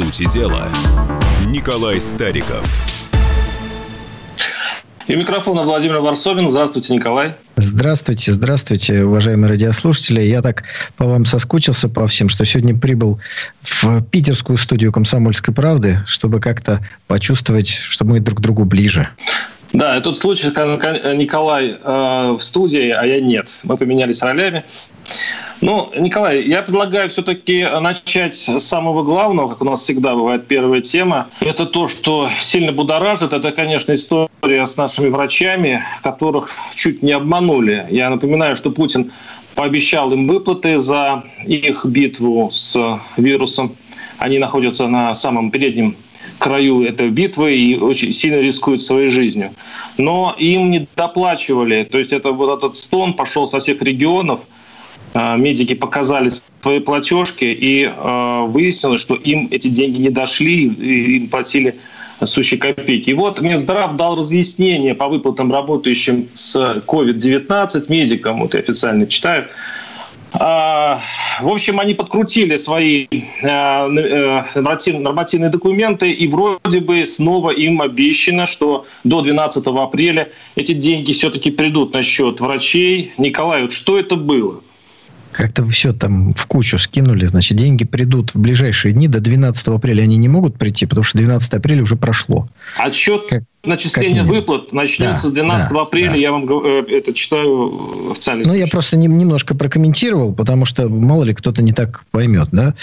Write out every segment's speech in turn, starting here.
сути дела, Николай Стариков. И микрофона Владимир Варсобин. Здравствуйте, Николай. Здравствуйте, здравствуйте, уважаемые радиослушатели. Я так по вам соскучился по всем, что сегодня прибыл в питерскую студию «Комсомольской правды», чтобы как-то почувствовать, что мы друг к другу ближе. Да, и тут случай, Николай э, в студии, а я нет. Мы поменялись ролями. Ну, Николай, я предлагаю все-таки начать с самого главного, как у нас всегда бывает первая тема. Это то, что сильно будоражит. Это, конечно, история с нашими врачами, которых чуть не обманули. Я напоминаю, что Путин пообещал им выплаты за их битву с вирусом. Они находятся на самом переднем краю этой битвы и очень сильно рискуют своей жизнью. Но им не доплачивали. То есть это вот этот стон пошел со всех регионов. А, медики показали свои платежки, и а, выяснилось, что им эти деньги не дошли, им платили сущие копейки. И вот Минздрав дал разъяснение по выплатам работающим с COVID-19 медикам, вот я официально читаю, а, в общем, они подкрутили свои э, нормативные документы, и вроде бы снова им обещано, что до 12 апреля эти деньги все-таки придут на счет врачей. Николай, вот что это было? Как-то все там в кучу скинули. Значит, деньги придут в ближайшие дни. До 12 апреля они не могут прийти, потому что 12 апреля уже прошло. Отсчет как, начисления как выплат начнется да, с 12 да, апреля. Да. Я вам э, это читаю официально. Ну, я просто не, немножко прокомментировал, потому что мало ли кто-то не так поймет. Да?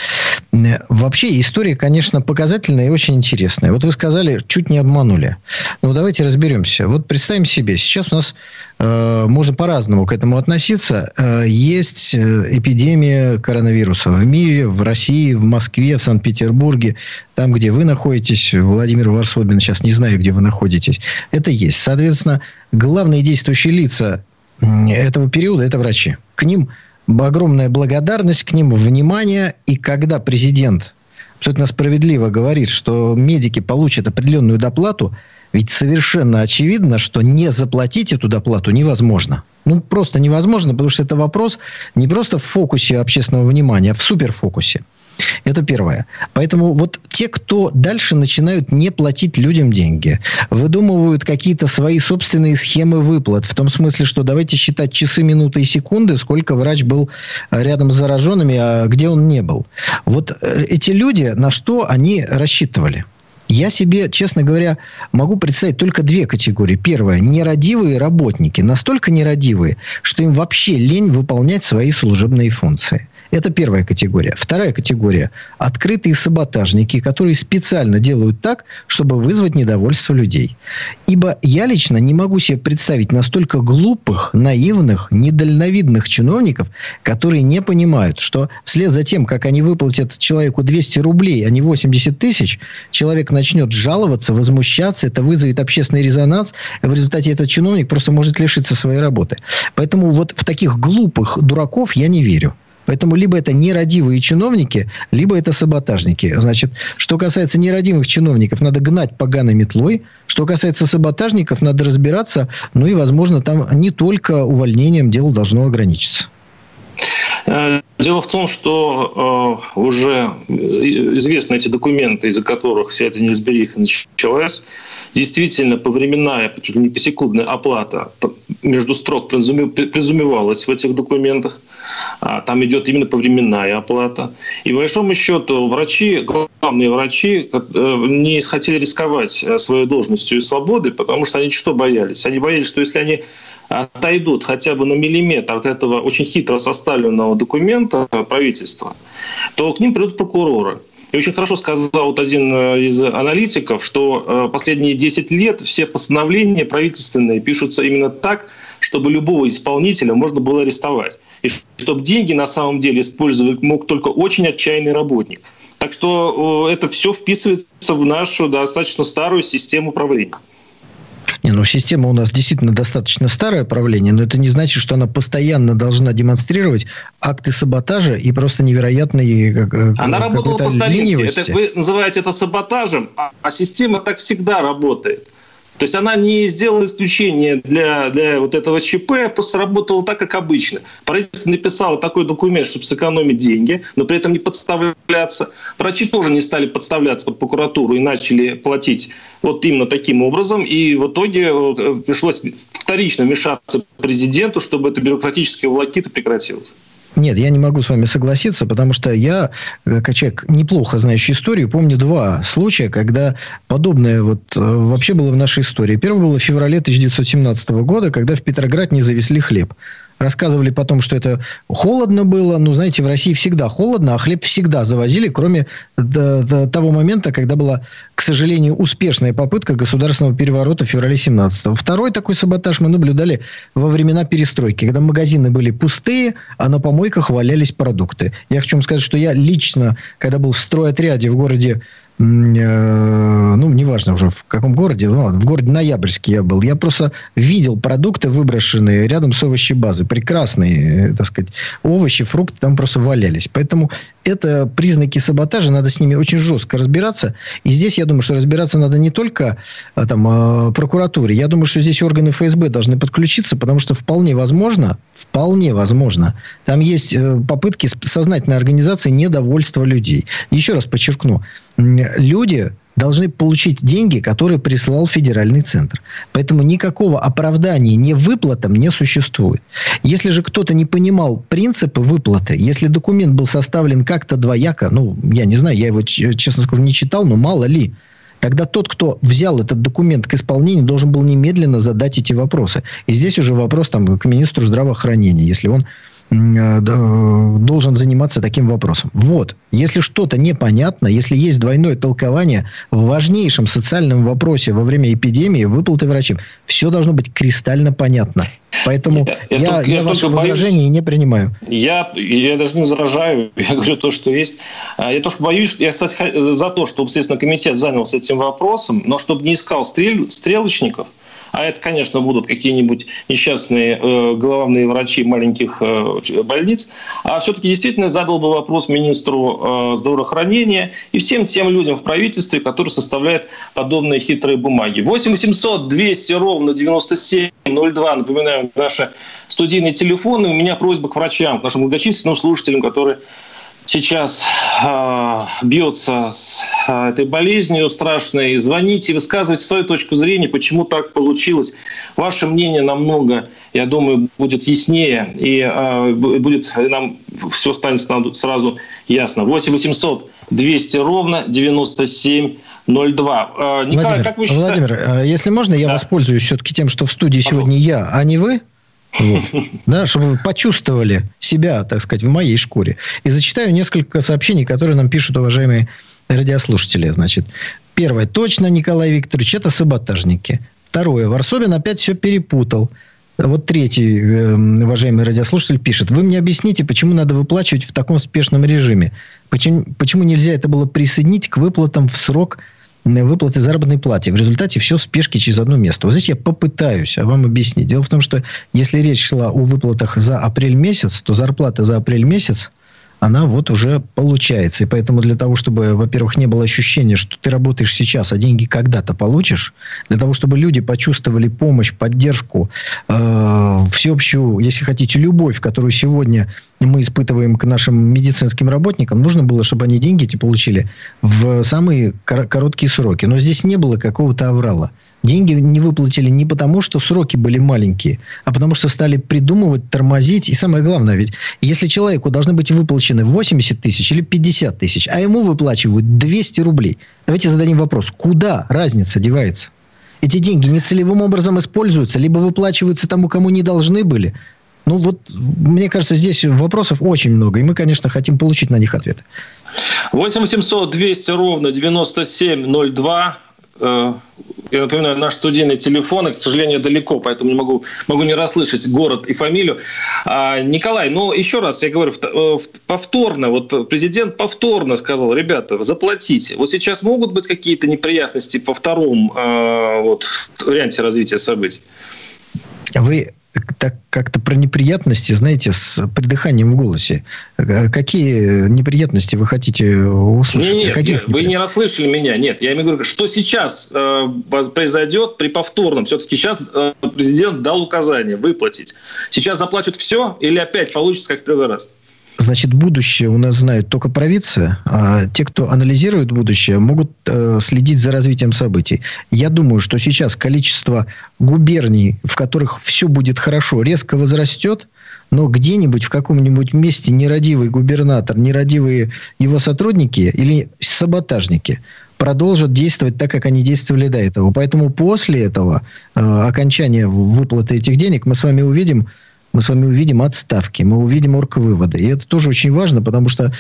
Вообще история, конечно, показательная и очень интересная. Вот вы сказали, чуть не обманули. Ну, давайте разберемся. Вот представим себе, сейчас у нас э, можно по-разному к этому относиться. Э, есть э, эпидемия коронавируса в мире, в России, в Москве, в Санкт-Петербурге, там, где вы находитесь. Владимир Варсобин, сейчас не знаю, где вы находитесь. Это есть. Соответственно, главные действующие лица этого периода – это врачи. К ним огромная благодарность к ним, внимание. И когда президент абсолютно справедливо говорит, что медики получат определенную доплату, ведь совершенно очевидно, что не заплатить эту доплату невозможно. Ну, просто невозможно, потому что это вопрос не просто в фокусе общественного внимания, а в суперфокусе. Это первое. Поэтому вот те, кто дальше начинают не платить людям деньги, выдумывают какие-то свои собственные схемы выплат, в том смысле, что давайте считать часы, минуты и секунды, сколько врач был рядом с зараженными, а где он не был. Вот э, эти люди, на что они рассчитывали? Я себе, честно говоря, могу представить только две категории. Первая – нерадивые работники. Настолько нерадивые, что им вообще лень выполнять свои служебные функции. Это первая категория. Вторая категория – открытые саботажники, которые специально делают так, чтобы вызвать недовольство людей. Ибо я лично не могу себе представить настолько глупых, наивных, недальновидных чиновников, которые не понимают, что вслед за тем, как они выплатят человеку 200 рублей, а не 80 тысяч, человек начнет жаловаться, возмущаться, это вызовет общественный резонанс, в результате этот чиновник просто может лишиться своей работы. Поэтому вот в таких глупых дураков я не верю. Поэтому либо это нерадивые чиновники, либо это саботажники. Значит, что касается нерадивых чиновников, надо гнать поганой метлой. Что касается саботажников, надо разбираться. Ну и, возможно, там не только увольнением дело должно ограничиться. Э, дело в том, что э, уже известны эти документы, из-за которых вся эта неразбериха началась. Действительно, повременная, не посекундная оплата между строк презумевалась в этих документах. А там идет именно повременная оплата. И, по большому счету, врачи, главные врачи, э, не хотели рисковать своей должностью и свободой, потому что они что боялись? Они боялись, что если они отойдут хотя бы на миллиметр от этого очень хитро составленного документа правительства, то к ним придут прокуроры. И очень хорошо сказал вот один э, из аналитиков, что последние 10 лет все постановления правительственные пишутся именно так, чтобы любого исполнителя можно было арестовать. И чтобы деньги на самом деле использовать мог только очень отчаянный работник. Так что это все вписывается в нашу достаточно старую систему управления. Не, ну система у нас действительно достаточно старое правление, но это не значит, что она постоянно должна демонстрировать акты саботажа и просто невероятные э, Она работала по старинке. Это, вы называете это саботажем, а, а система так всегда работает. То есть она не сделала исключение для, для вот этого ЧП, а просто работала так, как обычно. Правительство написало такой документ, чтобы сэкономить деньги, но при этом не подставляться. Врачи тоже не стали подставляться под прокуратуру и начали платить вот именно таким образом. И в итоге э, пришлось вторично вмешаться президенту, чтобы эта бюрократическая волокита прекратилась. Нет, я не могу с вами согласиться, потому что я, э, как человек, неплохо знающий историю, помню два случая, когда подобное вот э, вообще было в нашей истории. Первый был в феврале 1917 года, когда в Петроград не завезли хлеб. Рассказывали потом, что это холодно было. Ну, знаете, в России всегда холодно, а хлеб всегда завозили, кроме до, до того момента, когда была, к сожалению, успешная попытка государственного переворота в феврале 17-го. Второй такой саботаж мы наблюдали во времена перестройки, когда магазины были пустые, а на помойках валялись продукты. Я хочу вам сказать, что я лично, когда был в стройотряде в городе ну, неважно уже в каком городе, ну, ладно, в городе Ноябрьске я был, я просто видел продукты, выброшенные рядом с овощебазой. Прекрасные, э, так сказать, овощи, фрукты там просто валялись. Поэтому это признаки саботажа, надо с ними очень жестко разбираться. И здесь, я думаю, что разбираться надо не только а, там, а, прокуратуре. Я думаю, что здесь органы ФСБ должны подключиться, потому что вполне возможно, вполне возможно, там есть э, попытки сознательной организации недовольства людей. Еще раз подчеркну, люди должны получить деньги, которые прислал федеральный центр. Поэтому никакого оправдания не выплатам не существует. Если же кто-то не понимал принципы выплаты, если документ был составлен как-то двояко, ну, я не знаю, я его, честно скажу, не читал, но мало ли, тогда тот, кто взял этот документ к исполнению, должен был немедленно задать эти вопросы. И здесь уже вопрос там, к министру здравоохранения, если он должен заниматься таким вопросом. Вот. Если что-то непонятно, если есть двойное толкование в важнейшем социальном вопросе во время эпидемии, выплаты врачам, все должно быть кристально понятно. Поэтому я, я, я, я ваши возражения не принимаю. Я, я даже не возражаю, я говорю то, что есть. А, я тоже боюсь, я, кстати, за то, чтобы Следственный комитет занялся этим вопросом, но чтобы не искал стрель, стрелочников – а это, конечно, будут какие-нибудь несчастные э, главные врачи маленьких э, больниц, а все-таки действительно задал бы вопрос министру э, здравоохранения и всем тем людям в правительстве, которые составляют подобные хитрые бумаги. 8 800 200 ровно 9702, напоминаю, наши студийные телефоны. У меня просьба к врачам, к нашим многочисленным слушателям, которые сейчас э, бьется с э, этой болезнью страшной, звоните, высказывайте свою точку зрения, почему так получилось. Ваше мнение намного, я думаю, будет яснее, и э, будет нам все станет сразу ясно. 8 800 200 ровно 97 02. Николай, Владимир, как вы считаете? Владимир, если можно, я да. воспользуюсь все-таки тем, что в студии Пожалуйста. сегодня я, а не вы. Вот. Да, чтобы вы почувствовали себя, так сказать, в моей шкуре. И зачитаю несколько сообщений, которые нам пишут уважаемые радиослушатели. Значит, первое. Точно, Николай Викторович, это саботажники. Второе. Варсобин опять все перепутал. Вот третий, э, уважаемый радиослушатель, пишет. Вы мне объясните, почему надо выплачивать в таком спешном режиме? Почему, почему нельзя это было присоединить к выплатам в срок выплаты заработной платы. В результате все в спешке через одно место. Вот здесь я попытаюсь вам объяснить. Дело в том, что если речь шла о выплатах за апрель месяц, то зарплата за апрель месяц она вот уже получается. И поэтому для того, чтобы, во-первых, не было ощущения, что ты работаешь сейчас, а деньги когда-то получишь, для того, чтобы люди почувствовали помощь, поддержку, э, всеобщую, если хотите, любовь, которую сегодня мы испытываем к нашим медицинским работникам, нужно было, чтобы они деньги эти получили в самые короткие сроки. Но здесь не было какого-то аврала. Деньги не выплатили не потому, что сроки были маленькие, а потому что стали придумывать, тормозить. И самое главное, ведь если человеку должны быть выплачены 80 тысяч или 50 тысяч, а ему выплачивают 200 рублей, давайте зададим вопрос, куда разница девается? Эти деньги нецелевым образом используются, либо выплачиваются тому, кому не должны были. Ну вот, мне кажется, здесь вопросов очень много, и мы, конечно, хотим получить на них ответы. 8 800 200 ровно 9702 Э, я напоминаю, наш студийный телефон, и, к сожалению, далеко, поэтому не могу, могу не расслышать город и фамилию. А, Николай, ну, еще раз, я говорю, э, повторно, вот президент повторно сказал, ребята, заплатите. Вот сейчас могут быть какие-то неприятности по второму э, вот, варианте развития событий? Вы так как-то про неприятности, знаете, с придыханием в голосе. Э, какие неприятности вы хотите услышать? Нет, нет вы не расслышали меня. Нет, я имею в виду, что сейчас э, произойдет при повторном. Все-таки сейчас э, президент дал указание выплатить. Сейчас заплатят все или опять получится как в первый раз? Значит, будущее у нас знает только провидцы, а те, кто анализирует будущее, могут э, следить за развитием событий. Я думаю, что сейчас количество губерний, в которых все будет хорошо, резко возрастет, но где-нибудь в каком-нибудь месте нерадивый губернатор, нерадивые его сотрудники или саботажники продолжат действовать так, как они действовали до этого. Поэтому после этого э, окончания выплаты этих денег мы с вами увидим мы с вами увидим отставки, мы увидим орг-выводы. И это тоже очень важно, потому что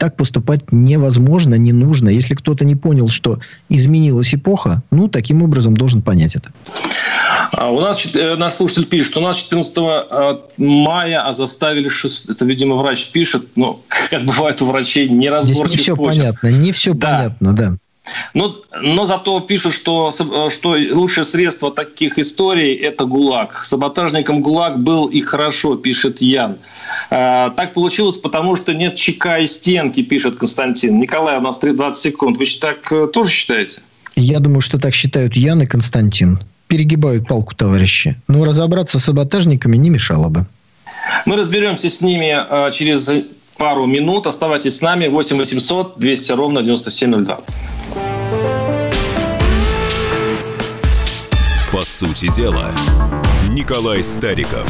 так поступать невозможно, не нужно. Если кто-то не понял, что изменилась эпоха, ну, таким образом должен понять это. А у нас, э, наш слушатель пишет, что у нас 14 э, мая, а заставили 6... Это, видимо, врач пишет, но, как бывает у врачей, неразборчив Здесь не все почерк. понятно, не все да. понятно, да. Но, но зато пишут, что, что лучшее средство таких историй – это ГУЛАГ. Саботажником ГУЛАГ был и хорошо, пишет Ян. А, так получилось, потому что нет чека и стенки, пишет Константин. Николай, у нас 20 секунд. Вы так э, тоже считаете? Я думаю, что так считают Ян и Константин. Перегибают палку, товарищи. Но разобраться с саботажниками не мешало бы. Мы разберемся с ними э, через пару минут. Оставайтесь с нами. 8 800 200 ровно 9702. По сути дела, Николай Стариков.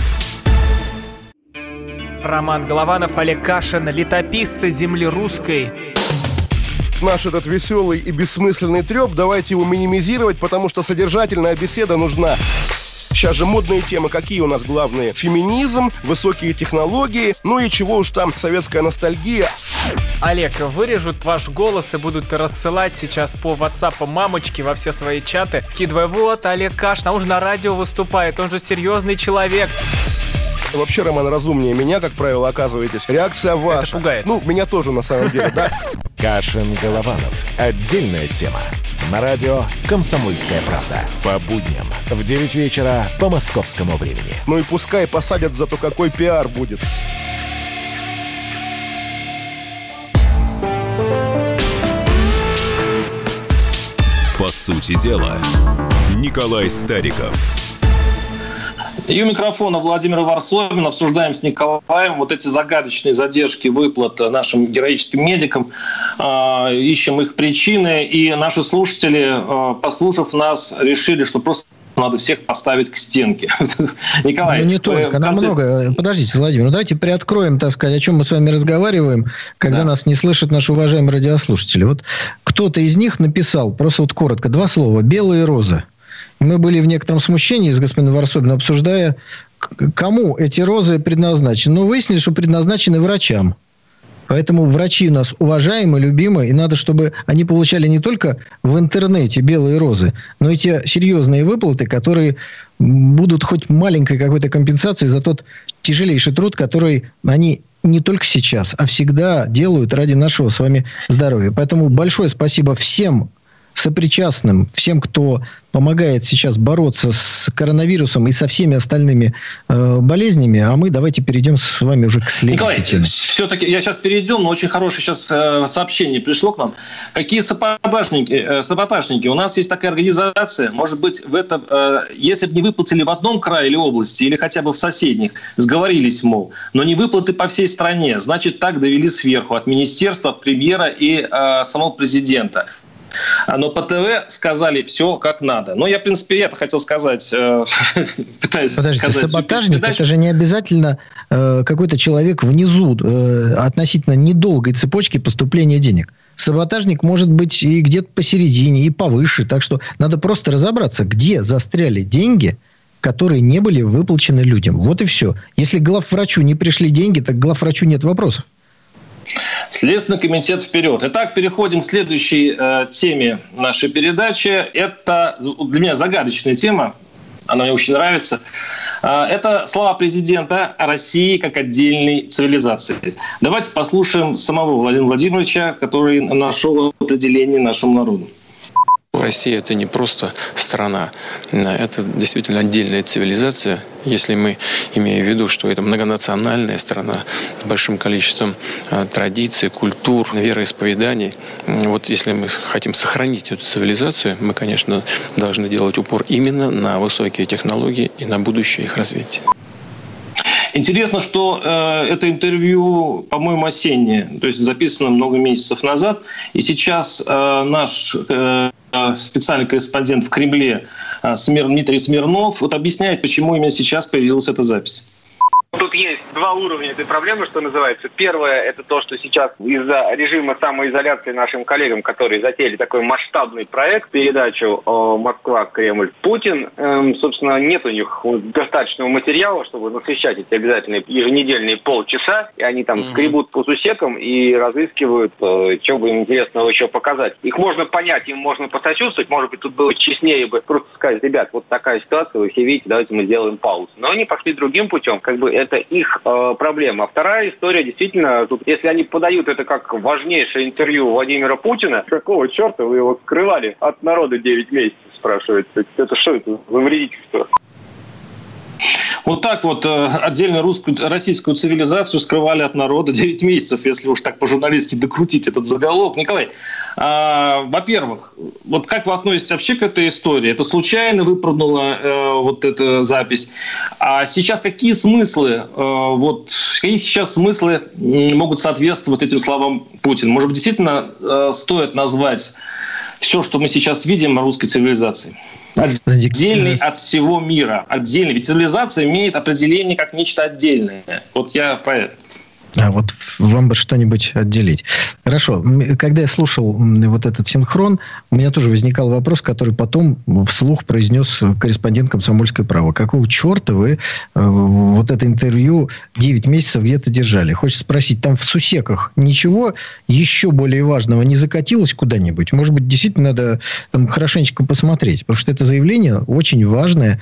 Роман Голованов, Олег Кашин, летописцы земли русской. Наш этот веселый и бессмысленный треп, давайте его минимизировать, потому что содержательная беседа нужна. Сейчас же модные темы какие у нас главные? Феминизм, высокие технологии, ну и чего уж там, советская ностальгия. Олег, вырежут ваш голос и будут рассылать сейчас по WhatsApp мамочки во все свои чаты, скидывая, вот, Олег Кашин, он же на радио выступает, он же серьезный человек. Вообще, Роман, разумнее меня, как правило, оказываетесь. Реакция ваша. Это пугает. Ну, меня тоже, на самом деле, да. Кашин Голованов. Отдельная тема. На радио «Комсомольская правда». По будням в 9 вечера по московскому времени. Ну и пускай посадят, зато какой пиар будет. По сути дела, Николай Стариков. И у микрофона Владимир Варсобин. Обсуждаем с Николаем вот эти загадочные задержки выплат нашим героическим медикам. А, ищем их причины. И наши слушатели, а, послушав нас, решили, что просто надо всех поставить к стенке. Николай, ну, не только, нам много. Подождите, Владимир, ну давайте приоткроем, так сказать, о чем мы с вами разговариваем, когда да. нас не слышат наши уважаемые радиослушатели. Вот кто-то из них написал, просто вот коротко, два слова, белые розы. Мы были в некотором смущении с господином Варсобиным, обсуждая, кому эти розы предназначены. Но выяснили, что предназначены врачам. Поэтому врачи у нас уважаемы, любимы, и надо, чтобы они получали не только в интернете белые розы, но и те серьезные выплаты, которые будут хоть маленькой какой-то компенсацией за тот тяжелейший труд, который они не только сейчас, а всегда делают ради нашего с вами здоровья. Поэтому большое спасибо всем сопричастным, всем, кто помогает сейчас бороться с коронавирусом и со всеми остальными э, болезнями, а мы давайте перейдем с вами уже к следующей теме. все-таки я сейчас перейдем, но очень хорошее сейчас э, сообщение пришло к нам. Какие саботажники, э, саботажники? У нас есть такая организация, может быть, в этом, э, если бы не выплатили в одном крае или области, или хотя бы в соседних, сговорились, мол, но не выплаты по всей стране, значит, так довели сверху, от министерства, премьера и э, самого президента. Но по ТВ сказали все как надо. Но я, в принципе, это хотел сказать. Э, пытаюсь Подождите, сказать саботажник – это же не обязательно э, какой-то человек внизу э, относительно недолгой цепочки поступления денег. Саботажник может быть и где-то посередине, и повыше. Так что надо просто разобраться, где застряли деньги, которые не были выплачены людям. Вот и все. Если главврачу не пришли деньги, так главврачу нет вопросов. Следственный комитет вперед. Итак, переходим к следующей э, теме нашей передачи. Это для меня загадочная тема. Она мне очень нравится. Э, это слова президента России как отдельной цивилизации. Давайте послушаем самого Владимира Владимировича, который нашел определение нашему народу. Россия это не просто страна, это действительно отдельная цивилизация, если мы имеем в виду, что это многонациональная страна с большим количеством а, традиций, культур, вероисповеданий. Вот если мы хотим сохранить эту цивилизацию, мы, конечно, должны делать упор именно на высокие технологии и на будущее их развития. Интересно, что э, это интервью, по-моему, осеннее, то есть записано много месяцев назад, и сейчас э, наш э, специальный корреспондент в Кремле э, Смир, Дмитрий Смирнов вот объясняет, почему именно сейчас появилась эта запись. Тут есть два уровня этой проблемы, что называется. Первое – это то, что сейчас из-за режима самоизоляции нашим коллегам, которые затеяли такой масштабный проект, передачу Москва, Кремль, Путин, эм, собственно, нет у них достаточного материала, чтобы насыщать эти обязательные еженедельные полчаса, и они там mm-hmm. скребут по сусекам и разыскивают, э, что бы им интересного еще показать. Их можно понять, им можно посочувствовать, может быть, тут было честнее бы просто сказать, ребят, вот такая ситуация, вы все видите, давайте мы сделаем паузу. Но они пошли другим путем, как бы это их э, проблема. Вторая история, действительно, тут, если они подают это как важнейшее интервью Владимира Путина, какого черта вы его скрывали от народа 9 месяцев, спрашивается. Это что это за вредительство? Вот так вот э, отдельно русскую, российскую цивилизацию скрывали от народа 9 месяцев, если уж так по-журналистски докрутить этот заголовок. Николай, а, во-первых, вот как вы относитесь вообще к этой истории? Это случайно выпрыгнула э, вот эта запись? А сейчас какие смыслы, э, вот какие сейчас смыслы могут соответствовать этим словам Путина? Может быть, действительно э, стоит назвать все, что мы сейчас видим на русской цивилизации? Отдельный от всего мира. Отдельный. Ведь цивилизация имеет определение как нечто отдельное. Вот я про. А вот вам бы что-нибудь отделить. Хорошо. Когда я слушал вот этот синхрон, у меня тоже возникал вопрос, который потом вслух произнес корреспондент «Комсомольской право». Какого черта вы э, вот это интервью 9 месяцев где-то держали? Хочется спросить, там в сусеках ничего еще более важного не закатилось куда-нибудь? Может быть, действительно надо там хорошенечко посмотреть? Потому что это заявление очень важное,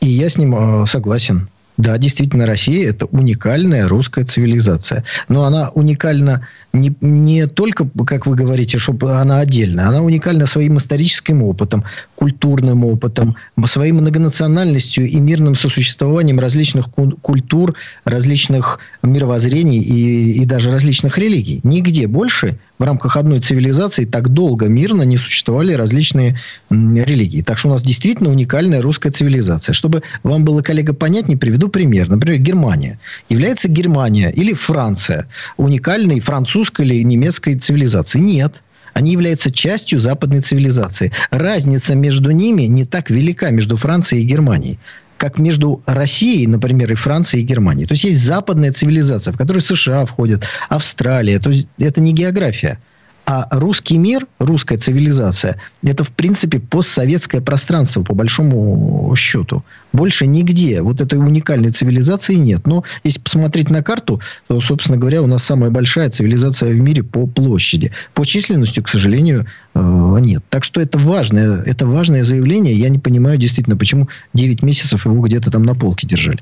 и я с ним э, согласен. Да, действительно, Россия – это уникальная русская цивилизация. Но она уникальна не, не только, как вы говорите, чтобы она отдельная. Она уникальна своим историческим опытом, культурным опытом, своей многонациональностью и мирным сосуществованием различных культур, различных мировоззрений и, и даже различных религий. Нигде больше в рамках одной цивилизации так долго мирно не существовали различные религии. Так что у нас действительно уникальная русская цивилизация. Чтобы вам было, коллега, понятнее, приведу пример. Например, Германия. Является Германия или Франция уникальной французской или немецкой цивилизации. Нет. Они являются частью западной цивилизации. Разница между ними не так велика между Францией и Германией как между Россией, например, и Францией и Германией. То есть есть западная цивилизация, в которой США входят, Австралия. То есть это не география. А русский мир, русская цивилизация, это, в принципе, постсоветское пространство, по большому счету. Больше нигде вот этой уникальной цивилизации нет. Но если посмотреть на карту, то, собственно говоря, у нас самая большая цивилизация в мире по площади. По численности, к сожалению, э, нет. Так что это важное, это важное заявление. Я не понимаю действительно, почему 9 месяцев его где-то там на полке держали.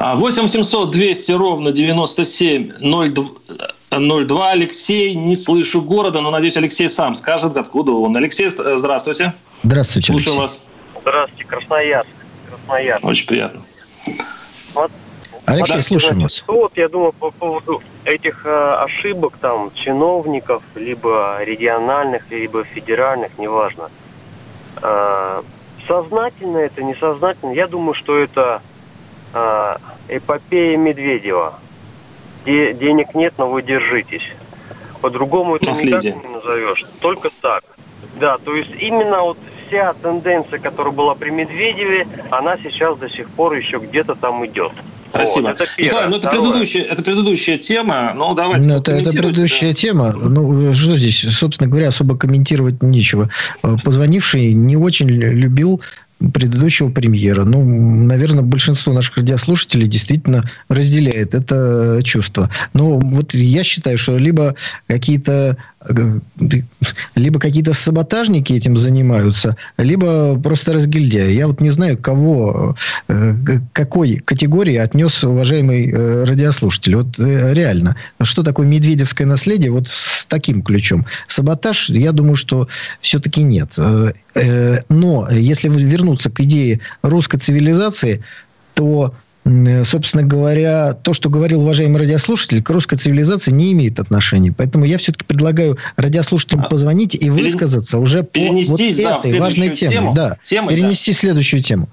8 700 200 ровно 97 02 02. Алексей, не слышу города, но, надеюсь, Алексей сам скажет, откуда он. Алексей, здравствуйте. Здравствуйте, Слушаю Алексей. вас. Здравствуйте, Красноярск. Красноярск. Очень приятно. Вот, Алексей, вот, слушаем вас. Вот, я думаю, по поводу этих э, ошибок там чиновников, либо региональных, либо федеральных, неважно. Э, сознательно это, несознательно, я думаю, что это э, эпопея Медведева де, денег нет, но вы держитесь. По-другому это Наследие. никак не назовешь. Только так. Да, то есть именно вот вся тенденция, которая была при Медведеве, она сейчас до сих пор еще где-то там идет. Спасибо. Вот, это первое. Николай, ну это предыдущая, это предыдущая тема, но давайте ну, это, это предыдущая да. тема. Ну, что здесь, собственно говоря, особо комментировать нечего. Позвонивший не очень любил предыдущего премьера. Ну, наверное, большинство наших радиослушателей действительно разделяет это чувство. Но вот я считаю, что либо какие-то либо какие-то саботажники этим занимаются, либо просто разгильдяи. Я вот не знаю, кого, какой категории отнес уважаемый радиослушатель. Вот реально, что такое медведевское наследие вот с таким ключом? Саботаж, я думаю, что все-таки нет. Но если вернуться к идее русской цивилизации, то собственно говоря, то, что говорил уважаемый радиослушатель, к русской цивилизации не имеет отношения. Поэтому я все-таки предлагаю радиослушателям а, позвонить и высказаться уже по вот да, этой важной теме. Тему. Да, Темы, перенести да. следующую тему.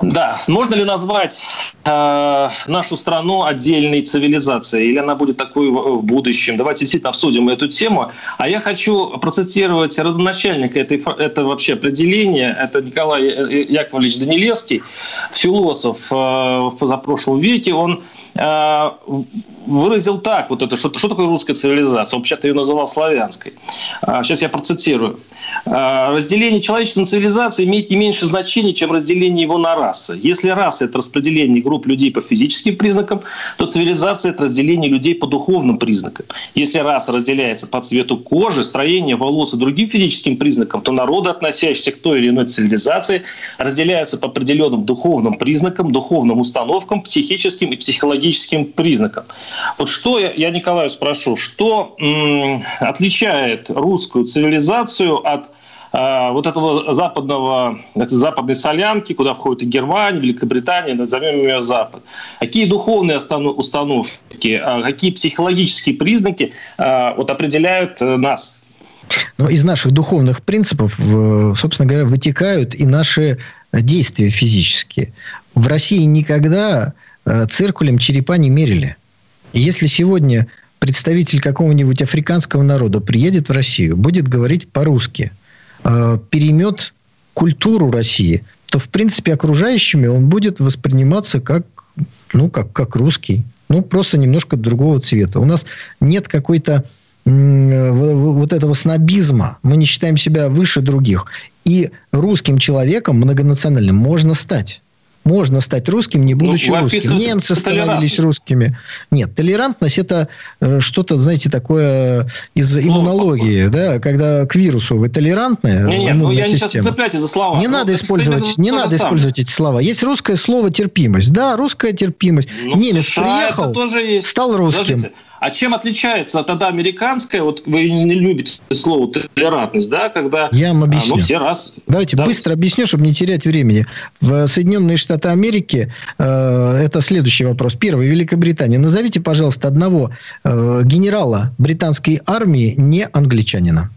Да, можно ли назвать э, нашу страну отдельной цивилизацией, или она будет такой в, будущем? Давайте действительно обсудим эту тему. А я хочу процитировать родоначальника этой, это вообще определения. Это Николай Яковлевич Данилевский, философ э, в позапрошлом веке. Он э, выразил так вот это, что, что такое русская цивилизация. Он вообще-то ее называл славянской. А, сейчас я процитирую. А, разделение человеческой цивилизации имеет не меньше значения, чем разделение его на расы. Если раса – это распределение групп людей по физическим признакам, то цивилизация – это разделение людей по духовным признакам. Если раса разделяется по цвету кожи, строению волос и другим физическим признакам, то народы, относящиеся к той или иной цивилизации, разделяются по определенным духовным признакам, духовным установкам, психическим и психологическим признакам. Вот что, я Николаю спрошу, что м, отличает русскую цивилизацию от а, вот этого западного, этой западной солянки, куда входит и Германия, Великобритания, назовем ее Запад. Какие духовные установки, а, какие психологические признаки а, вот определяют э, нас? Но из наших духовных принципов, собственно говоря, вытекают и наши действия физические. В России никогда э, циркулем черепа не мерили. Если сегодня представитель какого-нибудь африканского народа приедет в Россию, будет говорить по-русски, э, переймет культуру России, то, в принципе, окружающими он будет восприниматься как, ну, как, как русский. Ну, просто немножко другого цвета. У нас нет какой-то вот этого снобизма. Мы не считаем себя выше других. И русским человеком многонациональным можно стать. Можно стать русским, не будучи ну, русским. Немцы становились русскими. Нет, толерантность это э, что-то, знаете, такое из Слово иммунологии, да, когда к вирусу вы толерантны. Не, нет, ну я система. не цепляйте за слова. Не ну, надо использовать, не надо использовать эти слова. Есть русское слово терпимость. Да, русская терпимость. Ну, Немец США приехал, тоже есть. стал русским. Подождите. А чем отличается тогда американская, вот вы не любите слово толерантность, да, когда... Я вам объясню. А, ну, все раз. Давайте да. быстро объясню, чтобы не терять времени. В Соединенные Штаты Америки э, это следующий вопрос. Первый. Великобритания. Назовите, пожалуйста, одного э, генерала британской армии не англичанина.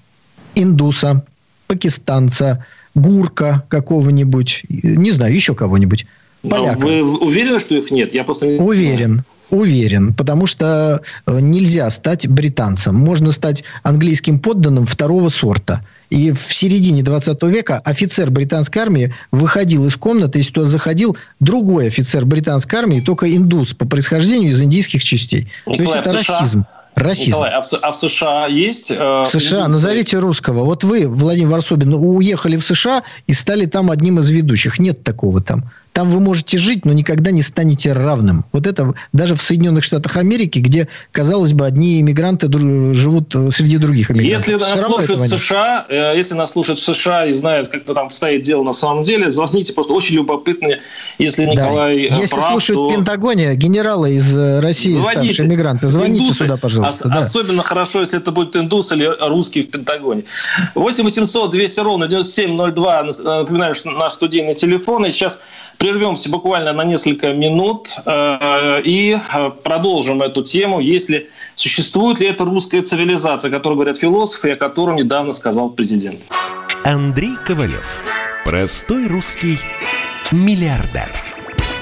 Индуса, пакистанца, гурка какого-нибудь, не знаю, еще кого-нибудь. Поляка. Вы уверены, что их нет? Я просто не Уверен. Уверен, потому что э, нельзя стать британцем. Можно стать английским подданным второго сорта. И в середине 20 века офицер британской армии выходил из комнаты, если туда заходил другой офицер британской армии, только индус по происхождению из индийских частей. Николай, То есть это расизм. Расизм. Николай, а в, а в США есть... Э, в США, назовите русского. Вот вы, Владимир Варсобин, уехали в США и стали там одним из ведущих. Нет такого там. Там вы можете жить, но никогда не станете равным. Вот это даже в Соединенных Штатах Америки, где, казалось бы, одни иммигранты живут э, среди других иммигрантов. Если нас слушают США, э, если нас слушают США и знают, как там стоит дело на самом деле, звоните, просто очень любопытно, если Николай да. Если прав, слушают то... Пентагоне генералы из э, России, звоните. старшие иммигранты, звоните Индусы, сюда, пожалуйста. Ос- да. Особенно хорошо, если это будет индус или русский в Пентагоне. 8 800 200 ровно 9702, напоминаю, что наш студийный телефон, и сейчас Прервемся буквально на несколько минут э, и э, продолжим эту тему, если существует ли эта русская цивилизация, о которой говорят философы, и о котором недавно сказал президент. Андрей Ковалев. Простой русский миллиардер.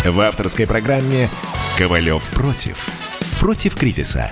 В авторской программе «Ковалев против». Против кризиса,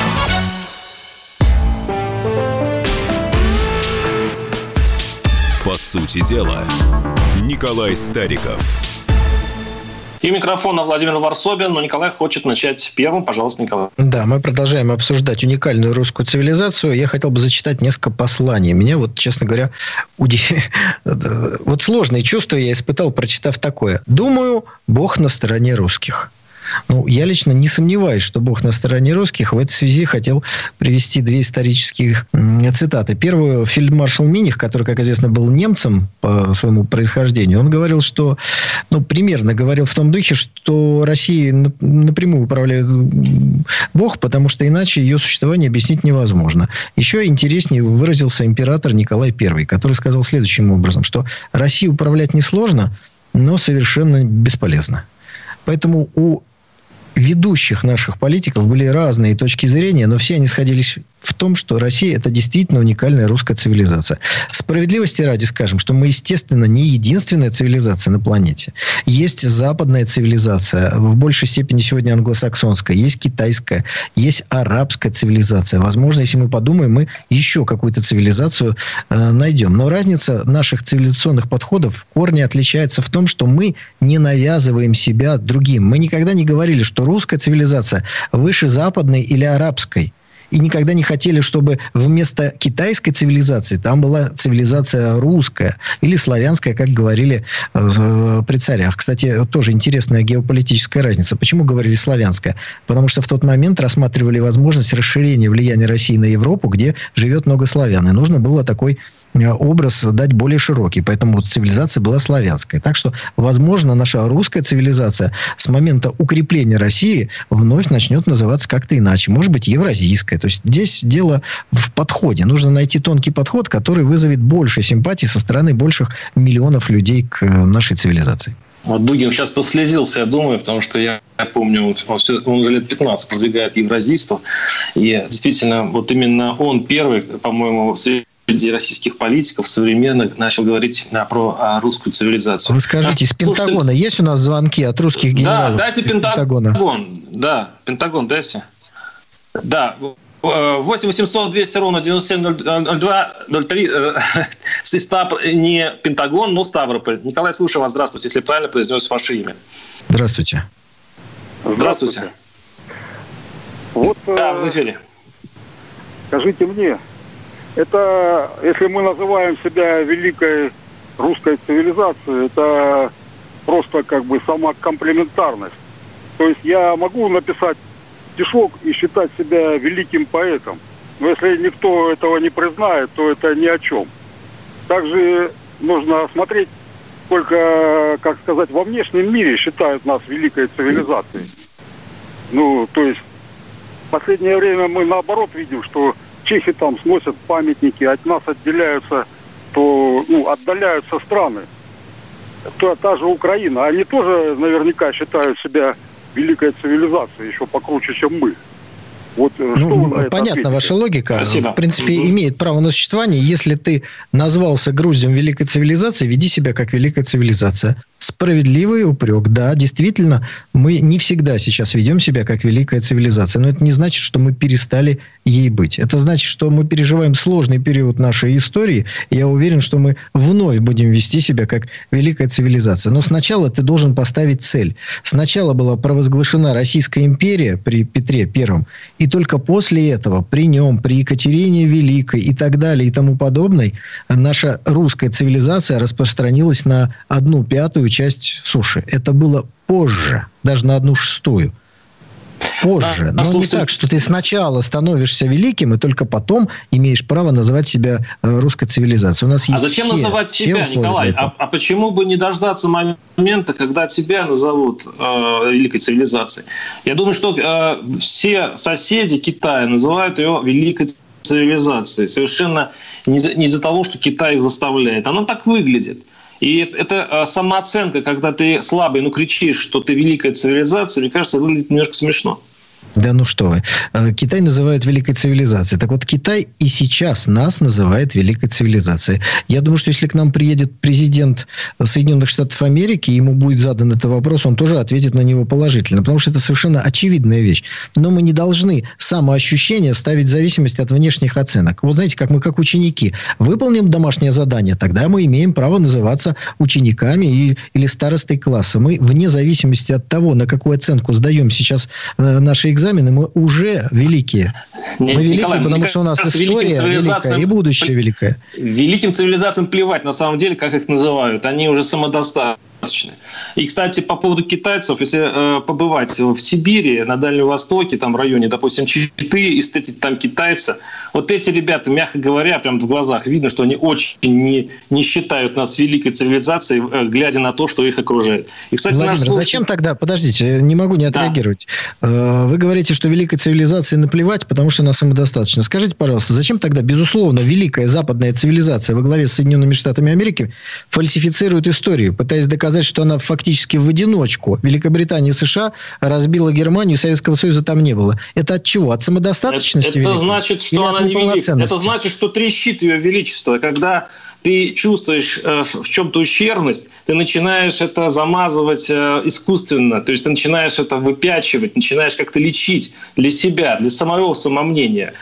Сути дела, Николай Стариков. И микрофона Владимир Варсобин, но Николай хочет начать первым. Пожалуйста, Николай. Да, мы продолжаем обсуждать уникальную русскую цивилизацию. Я хотел бы зачитать несколько посланий. Меня вот, честно говоря, удив... вот сложные чувства я испытал, прочитав такое. Думаю, Бог на стороне русских. Ну, я лично не сомневаюсь, что Бог на стороне русских. В этой связи хотел привести две исторические цитаты. Первую, фельдмаршал Миних, который, как известно, был немцем по своему происхождению, он говорил, что, ну, примерно говорил в том духе, что России напрямую управляет Бог, потому что иначе ее существование объяснить невозможно. Еще интереснее выразился император Николай I, который сказал следующим образом, что Россию управлять несложно, но совершенно бесполезно. Поэтому у ведущих наших политиков были разные точки зрения, но все они сходились в том, что Россия – это действительно уникальная русская цивилизация. Справедливости ради скажем, что мы, естественно, не единственная цивилизация на планете. Есть западная цивилизация, в большей степени сегодня англосаксонская, есть китайская, есть арабская цивилизация. Возможно, если мы подумаем, мы еще какую-то цивилизацию э, найдем. Но разница наших цивилизационных подходов в корне отличается в том, что мы не навязываем себя другим. Мы никогда не говорили, что русская цивилизация выше западной или арабской и никогда не хотели, чтобы вместо китайской цивилизации там была цивилизация русская или славянская, как говорили при царях. Кстати, тоже интересная геополитическая разница. Почему говорили славянская? Потому что в тот момент рассматривали возможность расширения влияния России на Европу, где живет много славян. И нужно было такой Э, образ дать более широкий. Поэтому цивилизация была славянская. Так что, возможно, наша русская цивилизация с момента укрепления России вновь начнет называться как-то иначе. Может быть, евразийская. То есть, здесь дело в подходе. Нужно найти тонкий подход, который вызовет больше симпатии со стороны больших миллионов людей к э, нашей цивилизации. Вот Дугин сейчас послезился, я думаю, потому что я, я помню, он, все, он уже лет 15 продвигает евразийство. И действительно, вот именно он первый, по-моему, среди российских политиков современных начал говорить а, про а, русскую цивилизацию. Вы скажите, из Пентагона Слушайте, есть у нас звонки от русских генералов? Да, дайте Пентагона. Пентагон. Да, Пентагон дайте. Да, 8 800 200 ровно 9702 03 Стап не Пентагон, но Ставрополь. Николай, слушаю вас. Здравствуйте, если правильно произнес ваше имя. Здравствуйте. Здравствуйте. Вот, да, в эфире. Скажите мне, это, если мы называем себя великой русской цивилизацией, это просто как бы сама комплементарность. То есть я могу написать стишок и считать себя великим поэтом, но если никто этого не признает, то это ни о чем. Также нужно смотреть, сколько, как сказать, во внешнем мире считают нас великой цивилизацией. Ну, то есть в последнее время мы наоборот видим, что чехи там сносят памятники, от нас отделяются, то ну, отдаляются страны. То, та же Украина, они тоже наверняка считают себя великой цивилизацией, еще покруче, чем мы. Вот, э, ну, понятна ответите? ваша логика. Спасибо. В принципе, угу. имеет право на существование. Если ты назвался груздем великой цивилизации, веди себя как великая цивилизация. Справедливый упрек. Да, действительно, мы не всегда сейчас ведем себя как великая цивилизация. Но это не значит, что мы перестали ей быть. Это значит, что мы переживаем сложный период нашей истории. И я уверен, что мы вновь будем вести себя как великая цивилизация. Но сначала ты должен поставить цель. Сначала была провозглашена Российская империя при Петре Первом. И только после этого, при нем, при Екатерине Великой и так далее и тому подобное, наша русская цивилизация распространилась на одну пятую часть суши. Это было позже, даже на одну шестую позже. А, Но слушайте... не так, что ты сначала становишься великим, и только потом имеешь право называть себя э, русской цивилизацией. У нас а есть а зачем все, называть себя, Николай? А, а почему бы не дождаться момента, когда тебя назовут э, великой цивилизацией? Я думаю, что э, все соседи Китая называют ее великой цивилизацией. Совершенно не из-за, того, что Китай их заставляет. Оно так выглядит. И это э, самооценка, когда ты слабый, ну кричишь, что ты великая цивилизация, мне кажется, выглядит немножко смешно. Да ну что вы. Э, Китай называют великой цивилизацией. Так вот, Китай и сейчас нас называет великой цивилизацией. Я думаю, что если к нам приедет президент Соединенных Штатов Америки, ему будет задан этот вопрос, он тоже ответит на него положительно. Потому что это совершенно очевидная вещь. Но мы не должны самоощущение ставить в зависимости от внешних оценок. Вот знаете, как мы как ученики. Выполним домашнее задание, тогда мы имеем право называться учениками и, или старостой класса. Мы вне зависимости от того, на какую оценку сдаем сейчас э, наши экзамены, экзамены, мы уже великие. Мы великие, Николай, потому что у нас история великая и будущее великое. Великим цивилизациям плевать, на самом деле, как их называют. Они уже самодостаточны достаточно. И, кстати, по поводу китайцев, если э, побывать в Сибири, на Дальнем Востоке, там в районе, допустим, Читы, и встретить там китайца, вот эти ребята, мягко говоря, прям в глазах видно, что они очень не, не считают нас великой цивилизацией, э, глядя на то, что их окружает. И, кстати, Владимир, слушатель... зачем тогда, подождите, не могу не отреагировать. Да. Э, вы говорите, что великой цивилизации наплевать, потому что она самодостаточна. Скажите, пожалуйста, зачем тогда, безусловно, великая западная цивилизация во главе с Соединенными Штатами Америки фальсифицирует историю, пытаясь доказать сказать, что она фактически в одиночку. Великобритания и США разбила Германию, Советского Союза там не было. Это от чего? От самодостаточности? Это, это значит, что она не велика. Это значит, что трещит ее величество. Когда ты чувствуешь э, в чем-то ущербность, ты начинаешь это замазывать э, искусственно, то есть ты начинаешь это выпячивать, начинаешь как-то лечить для себя, для самого самомнения.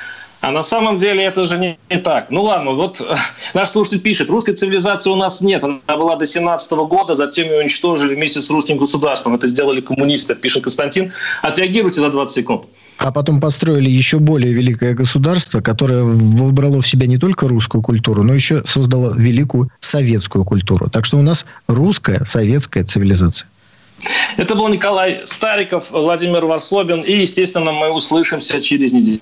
А на самом деле это же не, не так. Ну ладно, вот наш слушатель пишет, русской цивилизации у нас нет. Она была до 17 года, затем ее уничтожили вместе с русским государством. Это сделали коммунисты, пишет Константин. Отреагируйте за 20 секунд. А потом построили еще более великое государство, которое выбрало в себя не только русскую культуру, но еще создало великую советскую культуру. Так что у нас русская советская цивилизация. Это был Николай Стариков, Владимир Варслобин. И, естественно, мы услышимся через неделю.